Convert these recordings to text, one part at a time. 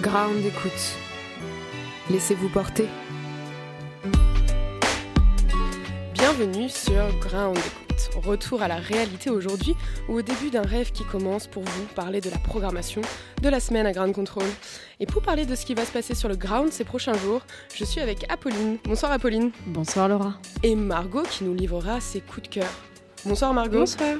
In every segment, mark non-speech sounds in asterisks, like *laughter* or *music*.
Ground écoute. Laissez-vous porter. Bienvenue sur Ground écoute. Retour à la réalité aujourd'hui ou au début d'un rêve qui commence pour vous parler de la programmation de la semaine à Ground Control. Et pour parler de ce qui va se passer sur le ground ces prochains jours, je suis avec Apolline. Bonsoir Apolline. Bonsoir Laura. Et Margot qui nous livrera ses coups de cœur. Bonsoir Margot. Bonsoir.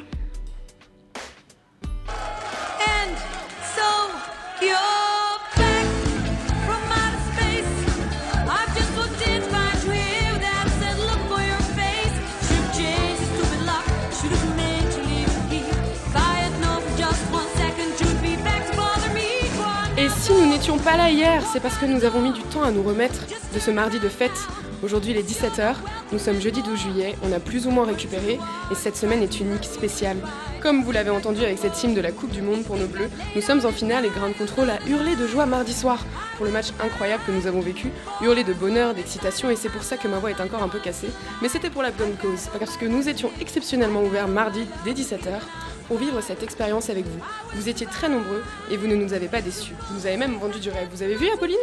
Si nous n'étions pas là hier, c'est parce que nous avons mis du temps à nous remettre de ce mardi de fête. Aujourd'hui, il est 17h, nous sommes jeudi 12 juillet, on a plus ou moins récupéré et cette semaine est unique, spéciale. Comme vous l'avez entendu avec cette team de la Coupe du Monde pour nos Bleus, nous sommes en finale et Ground Control a hurlé de joie mardi soir pour le match incroyable que nous avons vécu, hurlé de bonheur, d'excitation et c'est pour ça que ma voix est encore un peu cassée. Mais c'était pour la bonne cause, parce que nous étions exceptionnellement ouverts mardi dès 17h pour vivre cette expérience avec vous. Vous étiez très nombreux et vous ne nous avez pas déçus. Vous nous avez même vendu du rêve. Vous avez vu Apolline?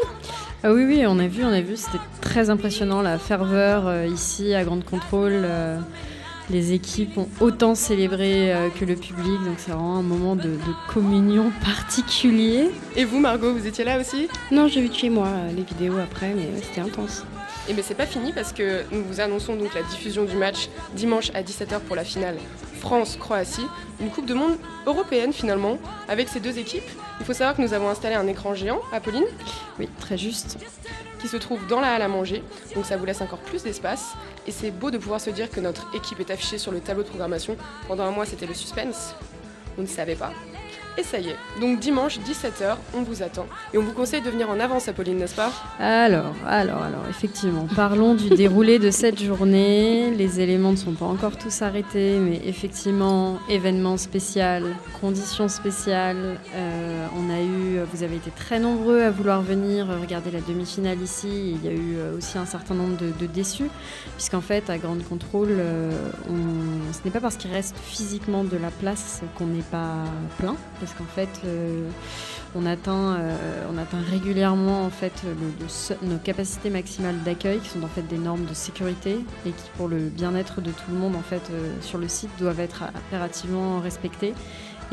Ah oui, oui, on a vu, on a vu, c'était très impressionnant la ferveur euh, ici à Grande Contrôle. euh, les équipes ont autant célébré euh, que le public, donc c'est vraiment un moment de, de communion *laughs* particulier. Et vous Margot, vous étiez là aussi? Non, j'ai vu de chez moi les vidéos après, mais ouais, c'était intense. Et bien c'est pas fini parce que nous vous annonçons donc la diffusion du match dimanche à 17h pour la finale France-Croatie, une Coupe de Monde européenne finalement, avec ces deux équipes. Il faut savoir que nous avons installé un écran géant, Apolline, Oui, très juste. qui se trouve dans la halle à manger, donc ça vous laisse encore plus d'espace. Et c'est beau de pouvoir se dire que notre équipe est affichée sur le tableau de programmation. Pendant un mois, c'était le suspense. On ne savait pas. Et ça y est. Donc dimanche, 17h, on vous attend. Et on vous conseille de venir en avance, Apolline, n'est-ce pas? Alors, alors, alors, effectivement, parlons du déroulé de cette journée. Les éléments ne sont pas encore tous arrêtés, mais effectivement, événement spécial, conditions spéciales. Euh, on a eu, vous avez été très nombreux à vouloir venir regarder la demi-finale ici. Il y a eu euh, aussi un certain nombre de, déçus, puisqu'en fait, à Grande Contrôle, euh, ce n'est pas parce qu'il reste physiquement de la place qu'on n'est pas plein, parce qu'en fait, euh, on atteint, euh, on atteint régulièrement en fait nos capacités maximales d'accueil, qui sont en fait des normes de sécurité et qui, pour le bien-être de tout le monde, en fait, euh, sur le site, doivent être impérativement respectées.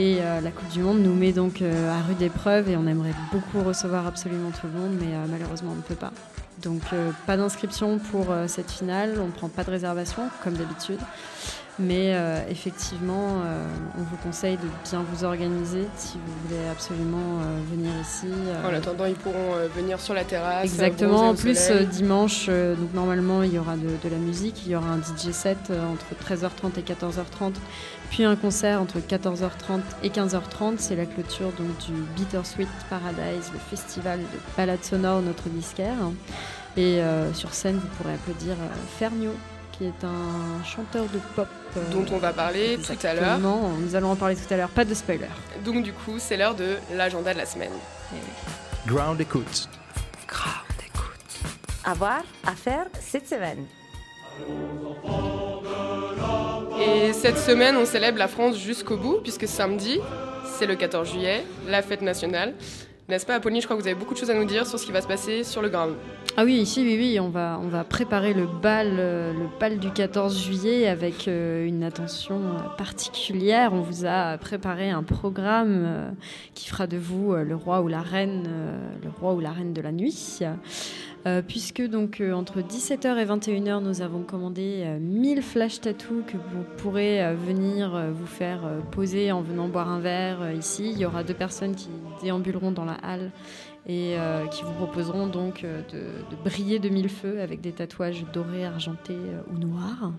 Et la Coupe du Monde nous met donc à rude épreuve et on aimerait beaucoup recevoir absolument tout le monde, mais malheureusement on ne peut pas. Donc pas d'inscription pour cette finale, on ne prend pas de réservation comme d'habitude. Mais euh, effectivement, euh, on vous conseille de bien vous organiser si vous voulez absolument euh, venir ici. En attendant, ils pourront venir sur la terrasse. Exactement. En plus, dimanche, donc normalement, il y aura de, de la musique, il y aura un DJ set entre 13h30 et 14h30, puis un concert entre 14h30 et 15h30. C'est la clôture donc du Bittersweet Paradise, le festival de balade sonore notre disquaire. Et sur scène, vous pourrez applaudir Fernio, qui est un chanteur de pop. euh, dont on va parler tout à l'heure. Exactement. Nous allons en parler tout à l'heure. Pas de spoiler. Donc du coup, c'est l'heure de l'agenda de la semaine. Ground Écoute. À voir, à faire cette semaine. Et cette semaine, on célèbre la France jusqu'au bout, puisque samedi, c'est le 14 juillet, la fête nationale. N'est-ce pas, Apolline Je crois que vous avez beaucoup de choses à nous dire sur ce qui va se passer sur le ground. Ah oui, ici, oui, oui, on va, préparer le bal, euh, le du 14 juillet avec euh, une attention euh, particulière. On vous a préparé un programme qui fera de vous le roi ou la reine, le roi ou la reine de la nuit. Puisque donc entre 17h et 21h, nous avons commandé euh, 1000 flash tattoos que vous pourrez venir vous faire poser en venant boire un verre ici. Il y aura deux personnes qui déambuleront dans la halle et euh, qui vous proposeront donc euh, de, de briller de mille feux avec des tatouages dorés, argentés euh, ou noirs.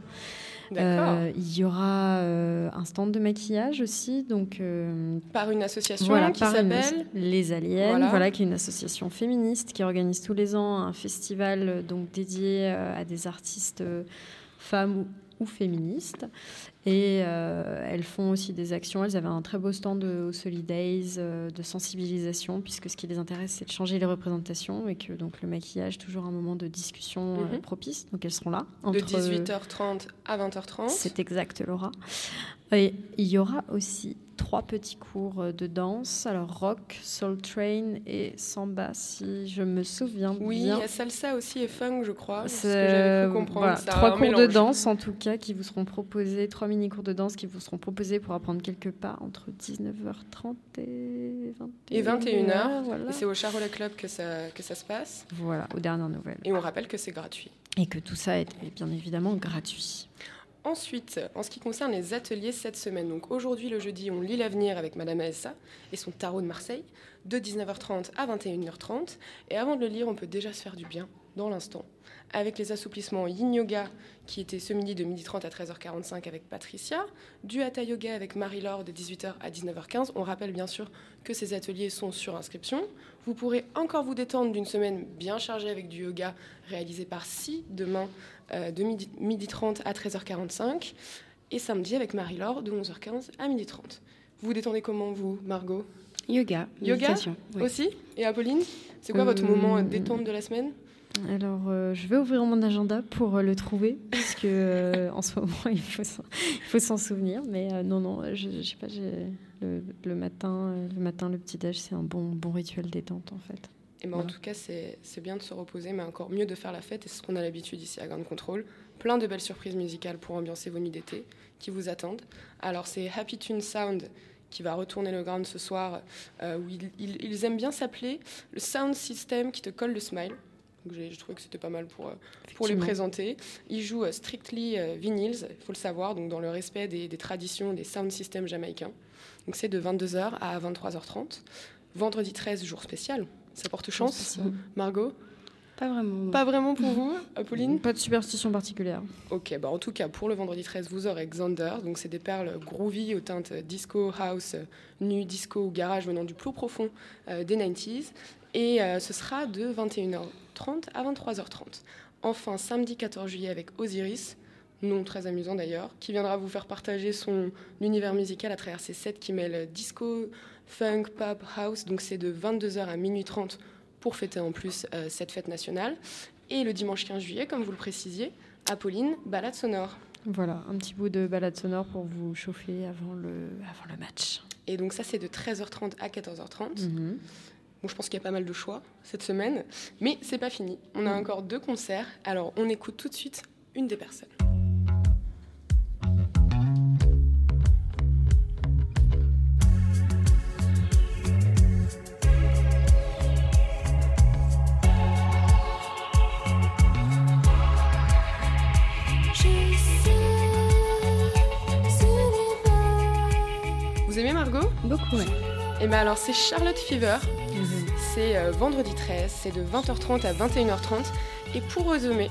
Euh, il y aura euh, un stand de maquillage aussi, donc euh, Par une association voilà, qui s'appelle... Les Aliens, Voilà. voilà. qui est une association féministe qui organise tous les ans un festival donc dédié à des artistes femmes ou féministes. Et euh, elles font aussi des actions. Elles avaient un très beau stand de, au Solidays euh, de sensibilisation, puisque ce qui les intéresse, c'est de changer les représentations et que donc le maquillage, toujours un moment de discussion euh, Mhm. propice. Donc elles seront là. De entre- 18h30 à 20h30. C'est exact, Laura. Et il y aura aussi trois petits cours euh, de danse. Alors rock, soul train et samba, si je me souviens Oui, il y bien. a salsa aussi et funk, je crois. C'est ce que cru comprendre. voilà, trois cours de danse en tout cas qui vous seront proposés, trois mini cours de danse qui vous seront proposés pour apprendre quelques pas entre 19h30 et 21h. Et 21h. Voilà. Et c'est au Charolais Club que ça, que ça se passe. voilà, aux dernières nouvelles. Et on rappelle que c'est gratuit. Et que tout ça est est bien évidemment gratuit. Ensuite, en ce qui concerne les ateliers cette semaine, donc aujourd'hui le jeudi, on lit l'avenir avec Madame Aessa et son tarot de Marseille, de 19h30 à 21h30. Et avant de le lire, on peut déjà se faire du bien dans l'instant, avec les assouplissements Yin Yoga qui était ce midi de 12h30 à 13h45 avec Patricia, du Hatha Yoga avec Marie-Laure de 18h à 19h15. On rappelle bien sûr que ces ateliers sont sur inscription. Vous pourrez encore vous détendre d'une semaine bien chargée avec du yoga réalisé par Si demain euh, de midi, midi 30 à 13h45 et samedi avec Marie-Laure de 11h15 à midi 30. Vous vous détendez comment vous, Margot? Yoga, Yoga méditation. oui. Aussi? Et Apolline C'est quoi votre Euh, moment détente de la semaine? Alors, euh, je vais ouvrir mon agenda pour euh, le trouver, puisque euh, en ce moment, *laughs* il faut s'en, souvenir. Mais euh, non, non, je, je sais pas, le, le matin, le matin, le petit-déj, c'est un bon, bon rituel détente, en fait. Et ben, En tout cas, c'est c'est bien de se reposer, mais encore mieux de faire la fête, et c'est ce qu'on a l'habitude ici à Grand Control. Plein de belles surprises musicales pour ambiancer vos nuits d'été qui vous attendent. Alors, c'est Happy Tune Sound qui va retourner le ground ce soir, euh, où ils, ils- ils aiment bien s'appeler le Sound System qui te colle le smile. Donc, j'ai trouvé que c'était pas mal pour, euh, pour les présenter. Ils jouent euh, Strictly euh, Vinyls, il faut le savoir, donc dans le respect des, des traditions des sound systems jamaïcains. Donc c'est de 22h à 23h30. Vendredi 13, jour spécial. Ça porte chance. spécial. Margot? Pas vraiment. non. Pas vraiment pour vous, Apolline? Pas de superstition particulière. Ok, bah en tout cas, pour le vendredi 13, vous aurez Xander. Donc, c'est des perles groovy aux teintes disco, house, nu, disco ou garage venant du plus profond euh, des 90s. Et euh, ce sera de 21h30 à 23h30. Enfin, samedi 14 juillet avec Osiris, nom très amusant d'ailleurs, qui viendra vous faire partager son univers musical à travers ses sets qui mêlent disco, funk, pop, house. Donc, c'est de 22h à minuit 30 pour fêter en plus euh, cette fête nationale. Et le dimanche 15 juillet, comme vous le précisiez, Apolline, balade sonore. Voilà, un petit bout de balade sonore pour vous chauffer avant le, avant le match. Et donc ça, c'est de 13h30 à 14h30. Mhm. Bon, je pense qu'il y a pas mal de choix cette semaine, mais c'est pas fini. On a encore deux concerts. Alors, on écoute tout de suite une des personnes. Vous aimez Margot? Beaucoup, ouais. Eh bien alors, c'est Charlotte Fever. C'est euh, vendredi 13, c'est de 20h30 à 21h30. Et pour résumer,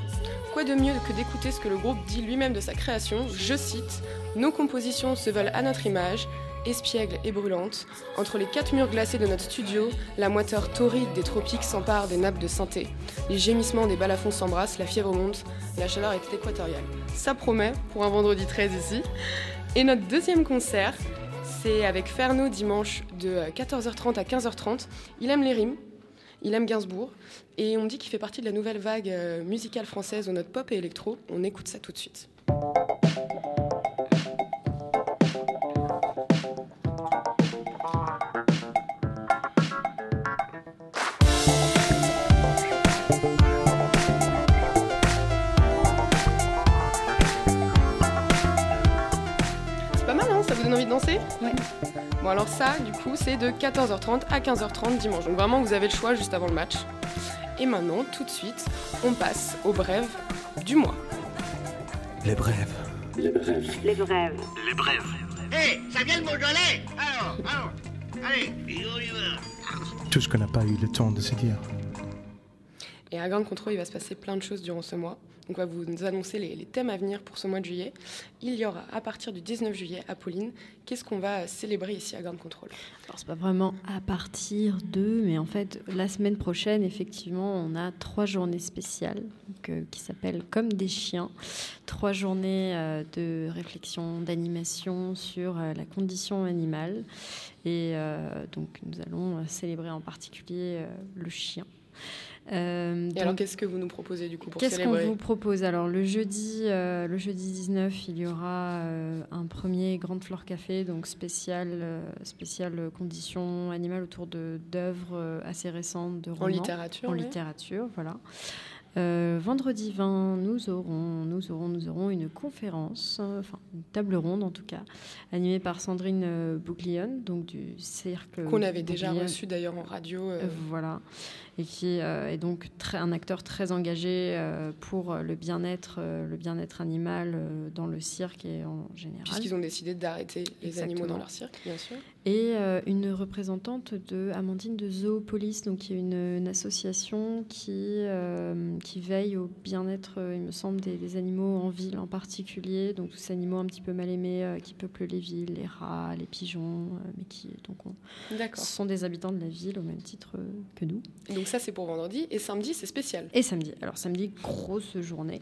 quoi de mieux que d'écouter ce que le groupe dit lui-même de sa création? Je cite Nos compositions se veulent à notre image, espiègles et brûlantes. Entre les quatre murs glacés de notre studio, la moiteur torride des tropiques s'empare des nappes de synthé. Les gémissements des balafons s'embrassent, la fièvre monte, la chaleur est équatoriale. Ça promet pour un vendredi 13 ici. Et notre deuxième concert, c'est avec Ferno dimanche de euh, 14h30 à 15h30. Il aime les rimes, il aime Gainsbourg, et on dit qu'il fait partie de la nouvelle vague euh, musicale française aux notes pop et électro. On écoute ça tout de suite. Danser Ouais. Bon, alors ça, du coup, c'est de 14h30 à 15h30 dimanche. Donc vraiment, vous avez le choix juste avant le match. Et maintenant, tout de suite, on passe aux brèves du mois. Les brèves. Les brèves. Hé, ça vient de Beaujolais Alors, alors, allez, on y va Tout ce qu'on n'a pas eu le temps de se dire. Et à Grand Contrôle, il va se passer plein de choses durant ce mois. On va vous annoncer les, thèmes à venir pour ce mois de juillet. Il y aura à partir du 19 juillet, Apolline, qu'est-ce qu'on va célébrer ici à Ground Control Alors, c'est pas vraiment à partir de, mais en fait, la semaine prochaine, effectivement, on a trois journées spéciales euh, qui s'appellent Comme des chiens. Trois journées euh, de réflexion, d'animation sur euh, la condition animale. Et donc, nous allons célébrer en particulier le chien. Euh, Et donc, alors qu'est-ce que vous nous proposez du coup pour Qu'est-ce qu'on vous propose? Alors le jeudi, euh, le jeudi 19, il y aura euh, un premier Grande Flore Café, donc spécial, spécial conditions animales autour de d'œuvres assez récentes de romans. En littérature En ouais. littérature, voilà. Euh, vendredi 20, nous aurons, nous aurons, nous aurons une conférence, euh, enfin une table ronde en tout cas, animée par Sandrine euh, Bouglione, donc du cercle. Qu'on avait déjà reçu d'ailleurs en radio. euh, Voilà, et qui est donc très, un acteur très engagé pour le bien-être, le bien-être animal dans le cirque et en général. Puisqu'ils ont décidé d'arrêter les animaux dans leur cirque, bien sûr. Et une représentante de Amandine de Zoopolis, donc qui est une, une association qui, qui veille au bien-être, euh, il me semble, des, des animaux en ville en particulier, donc tous ces animaux un petit peu mal aimés euh, qui peuplent les villes, les rats, les pigeons, euh, mais qui donc on- sont des habitants de la ville au même titre que nous. Donc ça c'est pour vendredi et samedi c'est spécial. Et samedi. Alors samedi, grosse journée.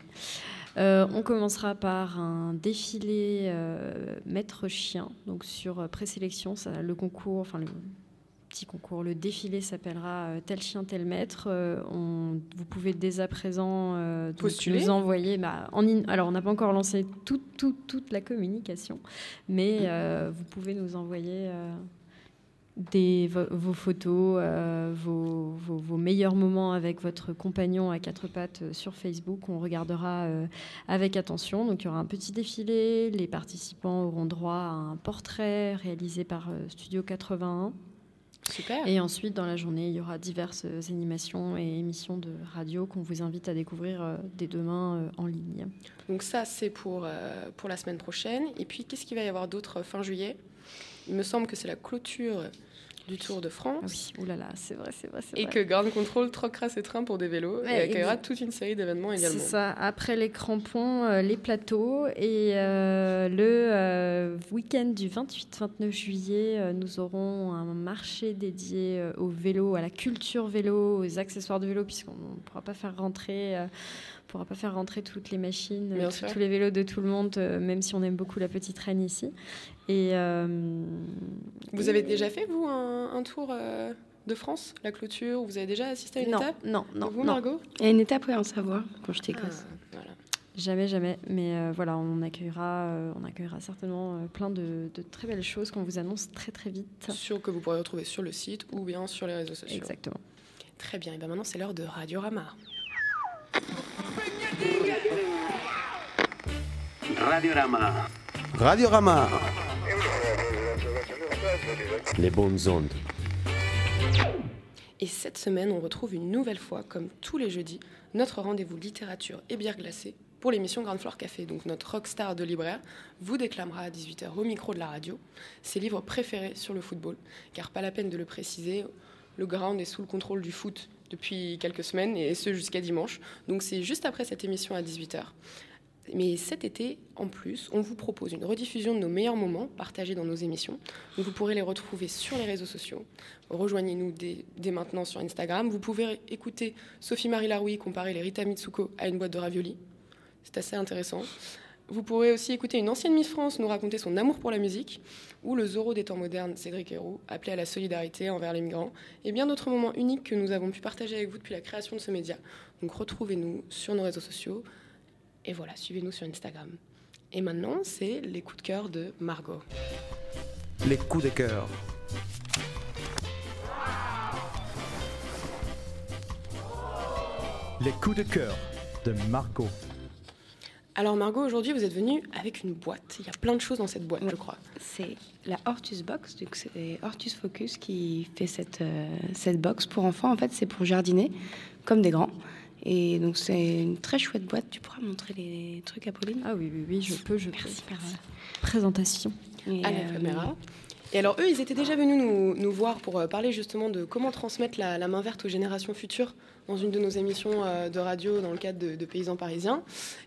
Euh, on commencera par un défilé euh, maître chien, donc sur présélection. Ça, le concours, enfin le petit concours, le défilé s'appellera euh, tel chien tel maître. Euh, on- vous pouvez dès à présent euh, Postuler. nous envoyer. Bah, en in- alors on n'a pas encore lancé toute toute toute la communication, mais vous pouvez nous envoyer. euh, des, vo- vos photos, euh, vos, vos- vos meilleurs moments avec votre compagnon à quatre pattes sur Facebook. On regardera euh, avec attention. Donc il y aura un petit défilé. Les participants auront droit à un portrait réalisé par euh, Studio 81. Super. Et ensuite, dans la journée, il y aura diverses animations et émissions de radio qu'on vous invite à découvrir euh, dès demain euh, en ligne. Donc ça c'est pour, euh, pour la semaine prochaine. Et puis qu'est-ce qu'il va y avoir d'autre euh, fin juillet? Il me semble que c'est la clôture du Tour de France. Oui, oulala, c'est vrai, c'est vrai, c'est Et vrai. que Ground Control troquera ses trains pour des vélos et accueillera toute une série d'événements C'est également. ça. Après les crampons, euh, les plateaux. Et euh, le euh, week-end du 28-29 juillet, nous aurons un marché dédié au vélo, à la culture vélo, aux accessoires de vélo, puisqu'on ne pourra pas faire rentrer. On pourra pas faire rentrer toutes les machines, euh, tous les vélos de tout le monde, euh, même si on aime beaucoup la petite reine ici. Et euh, Vous et- avez déjà fait, vous, un, un tour euh, de France, la clôture Vous avez déjà assisté à une non, étape non, non, Vous, non. Margot Il y a une étape ouais, en Savoie quand j'étais Ah, gosse. voilà. Jamais, jamais. Mais euh, voilà, on accueillera, euh, on accueillera certainement euh, plein de, de très belles choses qu'on vous annonce très très vite. Sûr que vous pourrez retrouver sur le site ou bien sur les réseaux sociaux. Exactement. Très bien, et bien maintenant c'est l'heure de Radiorama. Radiorama. Radiorama. Les bonnes ondes. Et cette semaine, on retrouve une nouvelle fois, comme tous les jeudis, notre rendez-vous littérature et bière glacée pour l'émission Grande Flore Café. Donc notre rockstar de libraire vous déclamera à 18h au micro de la radio ses livres préférés sur le football. Car pas la peine de le préciser, le ground est sous le contrôle du foot depuis quelques semaines et ce jusqu'à dimanche. Donc c'est juste après cette émission à 18h. Mais cet été, en plus, on vous propose une rediffusion de nos meilleurs moments partagés dans nos émissions. Vous pourrez les retrouver sur les réseaux sociaux. Rejoignez-nous dès, dès maintenant sur Instagram. Vous pouvez écouter Sophie-Marie Laroui comparer les Rita Mitsuko à une boîte de raviolis. C'est assez intéressant. Vous pourrez aussi écouter une ancienne Miss France nous raconter son amour pour la musique, ou le Zorro des temps modernes, Cédric Héroux, appelé à la solidarité envers les migrants, et bien d'autres moments uniques que nous avons pu partager avec vous depuis la création de ce média. Donc retrouvez-nous sur nos réseaux sociaux, et voilà, suivez-nous sur Instagram. Et maintenant, c'est les coups de cœur de Margot. Les coups de cœur. Les coups de cœur de Margot. Alors Margot, aujourd'hui, vous êtes venue avec une boîte. Il y a plein de choses dans cette boîte, je crois. C'est la Hortus Box, donc c'est Hortus Focus qui fait cette, euh, cette box pour enfants. En fait, c'est pour jardiner, comme des grands. Et donc, c'est une très chouette boîte. Tu pourras montrer les trucs à Pauline Ah oui, oui, oui, je peux, je Merci, peux. merci. euh, Présentation. Et, À la euh, caméra. Et alors eux, ils étaient déjà venus nous, nous voir pour euh, parler justement de comment transmettre la, la main verte aux générations futures dans une de nos émissions euh, de radio dans le cadre de, de Paysans Parisiens.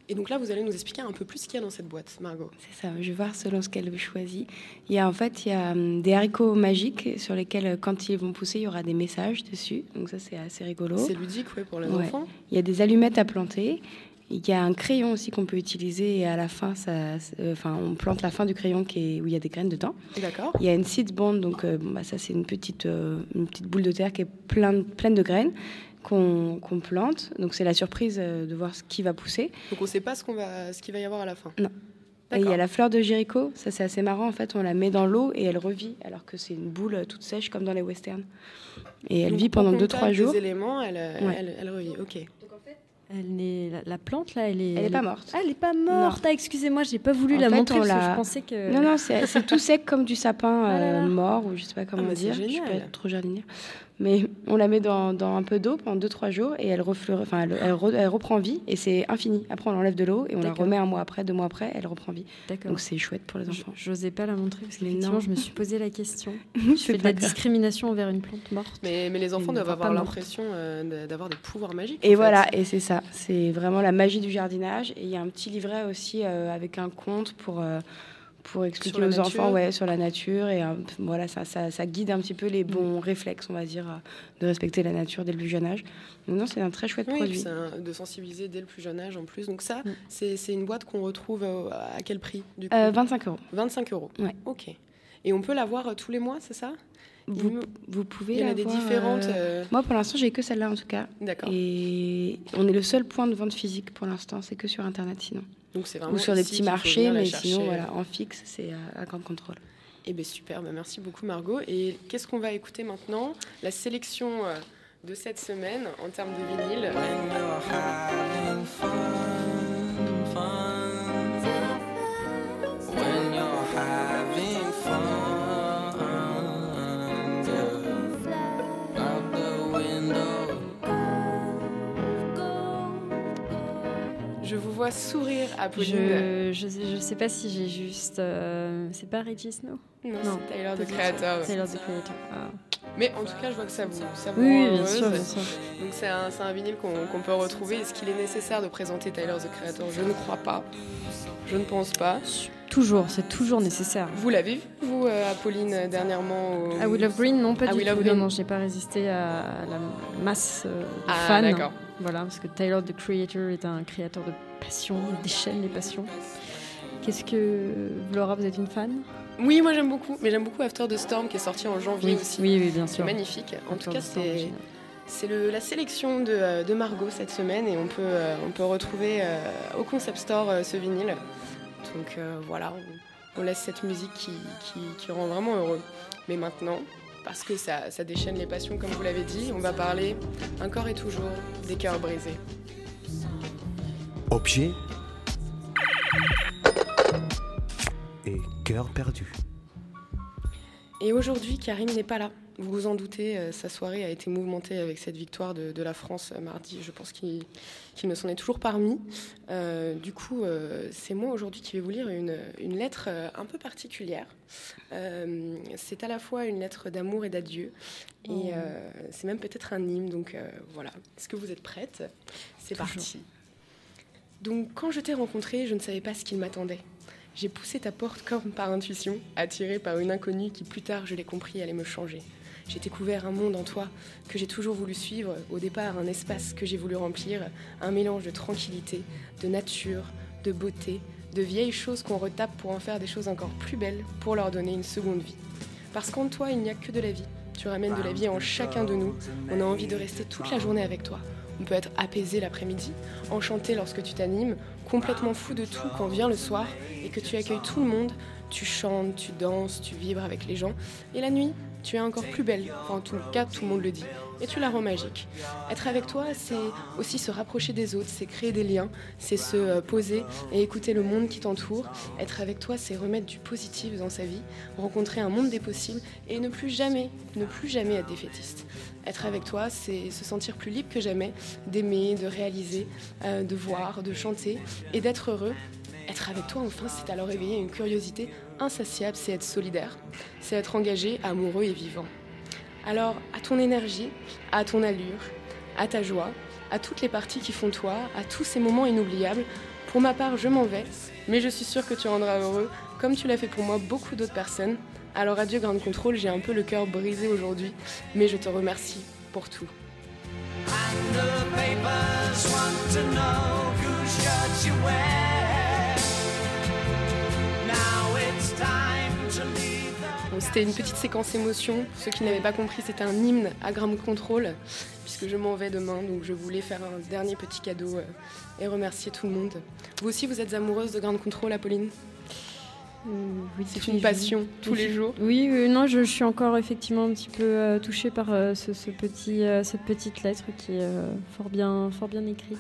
Et donc là, vous allez nous expliquer un peu plus ce qu'il y a dans cette boîte, Margot. C'est ça, je vais voir selon ce qu'elle choisit. Il y a en fait il y a hum, des haricots magiques sur lesquels, euh, quand ils vont pousser, il y aura des messages dessus. Donc ça, c'est assez rigolo. C'est ludique ouais, pour les Ouais. enfants. Il y a des allumettes à planter. Il y a un crayon aussi qu'on peut utiliser et à la fin, ça, euh, enfin, on plante la fin du crayon qui est, où il y a des graines dedans. D'accord. Il y a une seed bond, donc euh, bah, ça c'est une petite, euh, une petite boule de terre qui est pleine, pleine de graines qu'on plante. Donc c'est la surprise euh, de voir ce qui va pousser. Donc on ne sait pas ce qu'on va, ce qu'il va y avoir à la fin. Non. Et il y a la fleur de Jéricho, ça c'est assez marrant en fait, on la met dans l'eau et elle revit alors que c'est une boule toute sèche comme dans les westerns. Et elle Donc, vit pendant qu'on 2-3 tape jours. Des éléments, elle, Ouais. elle, elle revit. Ok. Elle n'est- la, la plante là, elle est. Elle est pas morte. Ah, elle est pas morte. Ah, excusez-moi, j'ai pas voulu En la fait, montrer on parce que l'a- je pensais que. Non, non, c'est tout sec comme du sapin *laughs* Ah là euh, là. mort, ou je sais pas comment bah, c'est dire. Je suis pas trop jardinière. Mais on la met dans, dans un peu d'eau pendant 2-3 jours et elle, refleure, enfin, elle, elle re- elle reprend vie et c'est infini. Après, on l'enlève de l'eau et on la remet un mois après, deux mois après, elle reprend vie. Donc c'est chouette pour les enfants. J'osais pas la montrer parce qu'effectivement, non. je me suis posé la question. *laughs* Je fais de la grave. discrimination envers une plante morte. Mais, mais les enfants doivent avoir l'impression euh, d'avoir des pouvoirs magiques. Et fait. voilà, et c'est ça. C'est vraiment la magie du jardinage. Et il y a un petit livret aussi euh, avec un conte pour, euh, pour expliquer aux nature. enfants ouais, sur la nature. Et voilà, ça, ça, ça guide un petit peu les bons réflexes, on va dire, de respecter la nature dès le plus jeune âge. Donc non, c'est un très chouette Oui, produit. un- de sensibiliser dès le plus jeune âge en plus. Donc ça, Mm. c'est une boîte qu'on retrouve euh, à quel prix du coup Euh, 25 euros. 25 euros. Ouais. Ok. Et on peut l'avoir euh, tous les mois, c'est ça? Vous, me- vous pouvez Il y en a des différentes. euh, Moi, pour l'instant, j'ai que celle-là en tout cas. D'accord. Et on est le seul point de vente physique pour l'instant, c'est que sur Internet sinon. Donc c'est vraiment Ou sur des petits marchés, mais chercher. sinon, voilà, en fixe, c'est à, à grande contrôle. Eh bien super, bah, merci beaucoup Margot. Et qu'est-ce qu'on va écouter maintenant? La sélection euh, de cette semaine en termes de vinyle. Vois sourire, Apolline. Je, je, sais- je sais pas si j'ai juste. euh, c'est pas Reggie Snow? Non, Non, c'est the du Creator. Tyler the Creator. Ah. Mais en tout cas, je vois que ça vous, ça vous Oui, rend bien heureuse. sûr, bien sûr. Donc c'est un, c'est un vinyle qu'on qu'on peut retrouver. Est-ce qu'il est nécessaire de présenter Tyler, the Creator? Je ne crois pas. Je ne pense pas. Toujours, c'est toujours nécessaire. Vous l'avez vu, vous, euh, Apolline, euh, dernièrement au... À Will of Green, non, pas Ah, du tout. Non, non, j'ai pas résisté à la masse euh, de Ah, fans. d'accord. Voilà, parce que Tyler, the Creator, est un créateur de passion, il déchaîne les passions. Qu'est-ce que. Laura, vous êtes une fan? Oui, moi j'aime beaucoup. Mais j'aime beaucoup After the Storm qui est sorti en janvier oui, aussi. oui, oui, bien C'est sûr. magnifique. En tout cas, c'est c'est la sélection de, euh, de Margot cette semaine et on peut, euh, on peut retrouver euh, au Concept Store ce vinyle. Donc euh, voilà, on, on laisse cette musique qui, qui, qui rend vraiment heureux. Mais maintenant, parce que ça, ça déchaîne les passions comme vous l'avez dit, on va parler encore et toujours des cœurs brisés. Objet et cœur perdu. Et aujourd'hui, Karine n'est pas là. Vous vous en doutez, euh, sa soirée a été mouvementée avec cette victoire de, de la France euh, mardi. Je pense qu'il qu'il ne s'en est toujours parmi. Euh, du coup, euh, c'est moi aujourd'hui qui vais vous lire une, une lettre un peu particulière. Euh, c'est à la fois une lettre d'amour et d'adieu. Et Oh. c'est même peut-être un hymne. Donc voilà. Est-ce que vous êtes prête? C'est parti. Donc quand je t'ai rencontré, je ne savais pas ce qu'il m'attendait. J'ai poussé ta porte comme par intuition, attirée par une inconnue qui plus tard, je l'ai compris, allait me changer. J'ai découvert un monde en toi que j'ai toujours voulu suivre, au départ un espace que j'ai voulu remplir, un mélange de tranquillité, de nature, de beauté, de vieilles choses qu'on retape pour en faire des choses encore plus belles, pour leur donner une seconde vie. Parce qu'en toi, il n'y a que de la vie. Tu ramènes de la vie en chacun de nous. On a envie de rester toute la journée avec toi. On peut être apaisé l'après-midi, enchanté lorsque tu t'animes, complètement fou de tout quand vient le soir et que tu accueilles tout le monde. Tu chantes, tu danses, tu vibres avec les gens. Et la nuit, tu es encore plus belle. Enfin, en tout cas, tout le monde le dit. Et tu la rends magique. Être avec toi, c'est aussi se rapprocher des autres, c'est créer des liens, c'est se euh, poser et écouter le monde qui t'entoure. Être avec toi, c'est remettre du positif dans sa vie, rencontrer un monde des possibles et ne plus jamais, ne plus jamais être défaitiste. Être avec toi, c'est se sentir plus libre que jamais, d'aimer, de réaliser, euh, de voir, de chanter et d'être heureux. Être avec toi, enfin, c'est alors éveiller une curiosité insatiable, c'est être solidaire, c'est être engagé, amoureux et vivant. Alors, à ton énergie, à ton allure, à ta joie, à toutes les parties qui font toi, à tous ces moments inoubliables, pour ma part, je m'en vais, mais je suis sûre que tu rendras heureux, comme tu l'as fait pour moi beaucoup d'autres personnes. Alors adieu Grande Contrôle, j'ai un peu le cœur brisé aujourd'hui, mais je te remercie pour tout. C'était une petite séquence émotion. Pour ceux qui n'avaient pas compris, c'était un hymne à Grande Contrôle, puisque je m'en vais demain, donc je voulais faire un dernier petit cadeau euh, et remercier tout le monde. Vous aussi, vous êtes amoureuse de Grande Contrôle, Apolline? Euh, oui, C'est une passion, jours. tous les jours. Oui, euh, non, je, je suis encore effectivement un petit peu euh, touchée par euh, ce, ce petit, cette petite lettre qui est fort, bien, fort bien écrite.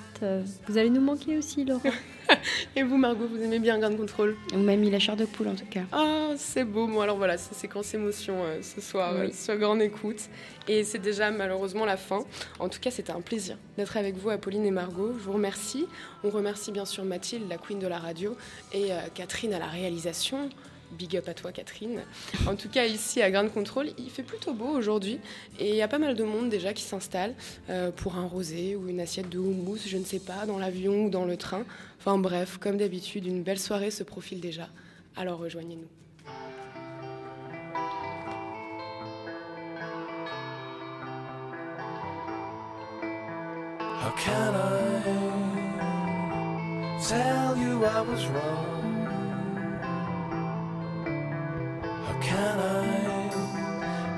Vous allez nous manquer aussi, Laurent. *laughs* *laughs* Et vous, Margot, vous aimez bien Grande Contrôle? On m'a mis la chair de poule en tout cas. Ah, c'est beau. Bon, alors voilà, c'est séquence émotion euh, ce soir euh, Oui. sur Grande Écoute. Et c'est déjà malheureusement la fin. En tout cas, c'était un plaisir d'être avec vous, Apolline et Margot. Je vous remercie. On remercie bien sûr Mathilde, la queen de la radio, et euh, Catherine à la réalisation. Big up à toi, Catherine. En tout cas, ici à Grande Contrôle, il fait plutôt beau aujourd'hui. Et il y a pas mal de monde déjà qui s'installe euh, pour un rosé ou une assiette de houmous, je ne sais pas, dans l'avion ou dans le train. Enfin bref, comme d'habitude, une belle soirée se profile déjà. Alors rejoignez-nous. Can I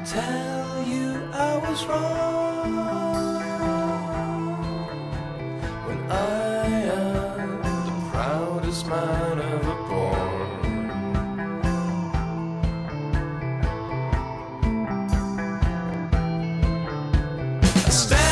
tell you I was wrong? When I am the proudest man ever born. Stand